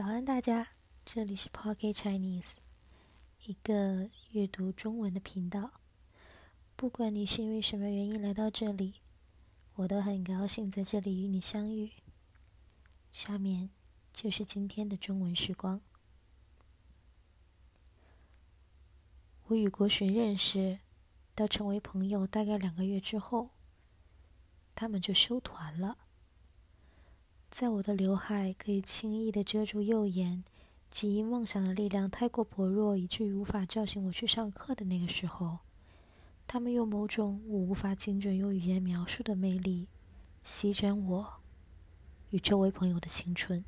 早安，大家！这里是 Pocket Chinese，一个阅读中文的频道。不管你是因为什么原因来到这里，我都很高兴在这里与你相遇。下面就是今天的中文时光。我与国寻认识到成为朋友大概两个月之后，他们就收团了。在我的刘海可以轻易的遮住右眼，及因梦想的力量太过薄弱，以至于无法叫醒我去上课的那个时候，他们用某种我无法精准用语言描述的魅力，席卷我与周围朋友的青春。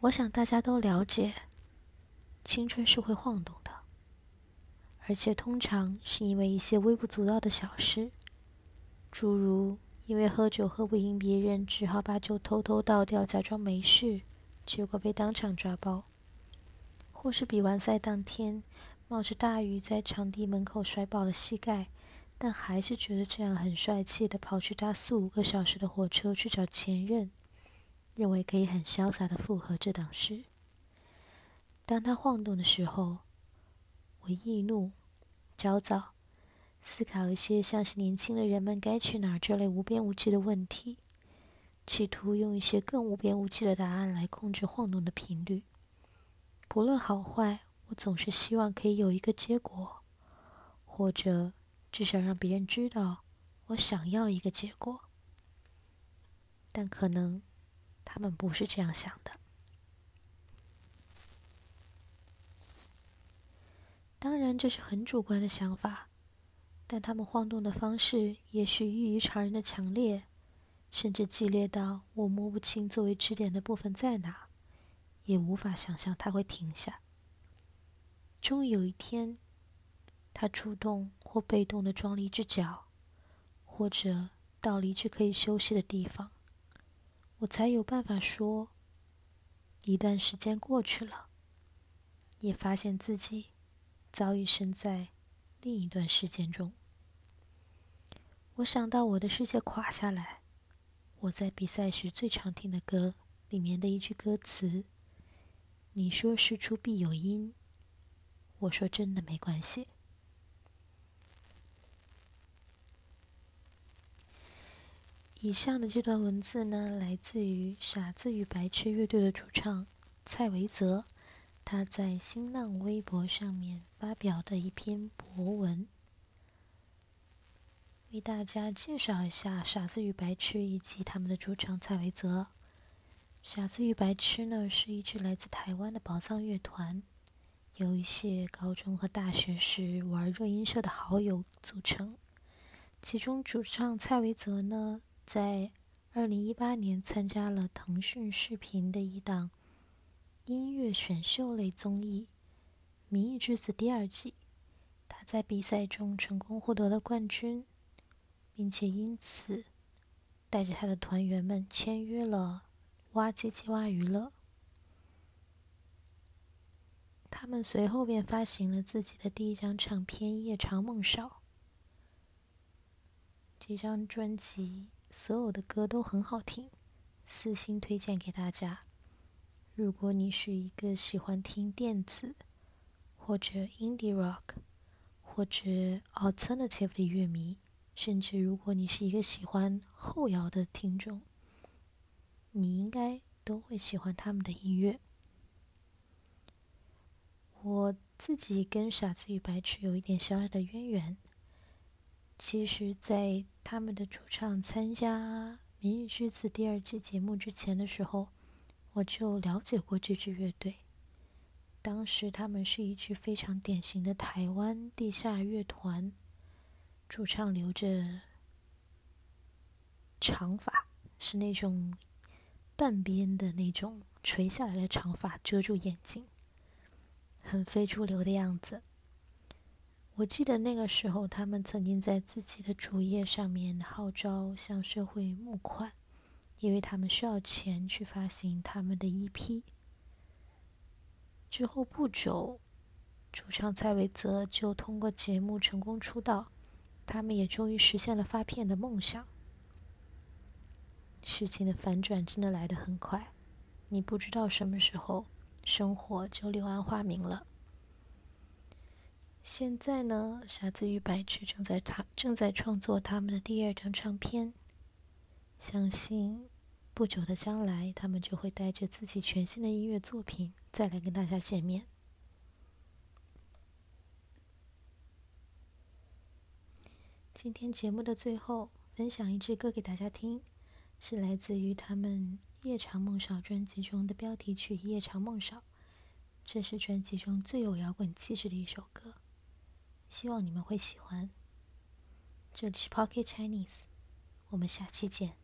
我想大家都了解，青春是会晃动的，而且通常是因为一些微不足道的小事，诸如。因为喝酒喝不赢别人，只好把酒偷偷倒掉，假装没事，结果被当场抓包；或是比完赛当天，冒着大雨在场地门口摔爆了膝盖，但还是觉得这样很帅气的跑去搭四五个小时的火车去找前任，认为可以很潇洒的复合这档事。当他晃动的时候，我易怒、焦躁。思考一些像是年轻的人们该去哪儿这类无边无际的问题，企图用一些更无边无际的答案来控制晃动的频率。不论好坏，我总是希望可以有一个结果，或者至少让别人知道我想要一个结果。但可能他们不是这样想的。当然，这是很主观的想法。但他们晃动的方式也许异于常人的强烈，甚至激烈到我摸不清作为支点的部分在哪，也无法想象它会停下。终于有一天，他主动或被动的装了一只脚，或者到了一只可以休息的地方，我才有办法说：一段时间过去了，也发现自己早已身在另一段时间中。我想到我的世界垮下来，我在比赛时最常听的歌里面的一句歌词：“你说事出必有因，我说真的没关系。”以上的这段文字呢，来自于傻子与白痴乐队的主唱蔡维泽，他在新浪微博上面发表的一篇博文。为大家介绍一下傻子与白痴以及他们的主唱蔡维泽。傻子与白痴呢是一支来自台湾的宝藏乐团，由一些高中和大学时玩热音社的好友组成。其中主唱蔡维泽呢，在二零一八年参加了腾讯视频的一档音乐选秀类综艺《明日之子》第二季，他在比赛中成功获得了冠军。并且因此，带着他的团员们签约了挖机机挖娱乐。他们随后便发行了自己的第一张唱片《夜长梦少》。这张专辑所有的歌都很好听，私心推荐给大家。如果你是一个喜欢听电子或者 indie rock 或者 alternative 的乐迷。甚至，如果你是一个喜欢后摇的听众，你应该都会喜欢他们的音乐。我自己跟傻子与白痴有一点小小的渊源。其实，在他们的主唱参加《明日之子》第二季节目之前的时候，我就了解过这支乐队。当时，他们是一支非常典型的台湾地下乐团。主唱留着长发，是那种半边的那种垂下来的长发，遮住眼睛，很非主流的样子。我记得那个时候，他们曾经在自己的主页上面号召向社会募款，因为他们需要钱去发行他们的 EP。之后不久，主唱蔡维泽就通过节目成功出道。他们也终于实现了发片的梦想。事情的反转真的来得很快。你不知道什么时候生活就柳暗花明了。现在呢，傻子与白痴正在他正在创作他们的第二张唱片，相信不久的将来，他们就会带着自己全新的音乐作品再来跟大家见面。今天节目的最后，分享一支歌给大家听，是来自于他们《夜长梦少》专辑中的标题曲《夜长梦少》，这是专辑中最有摇滚气质的一首歌。希望你们会喜欢。这里是 Pocket Chinese，我们下期见。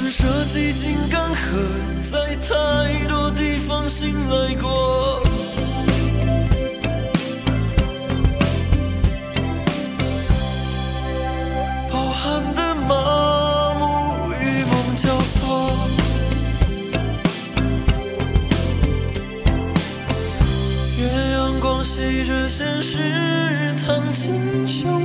弹射几经干涸，在太多地方醒来过。饱含的麻木与梦交错，月阳光洗着现实，烫进酒。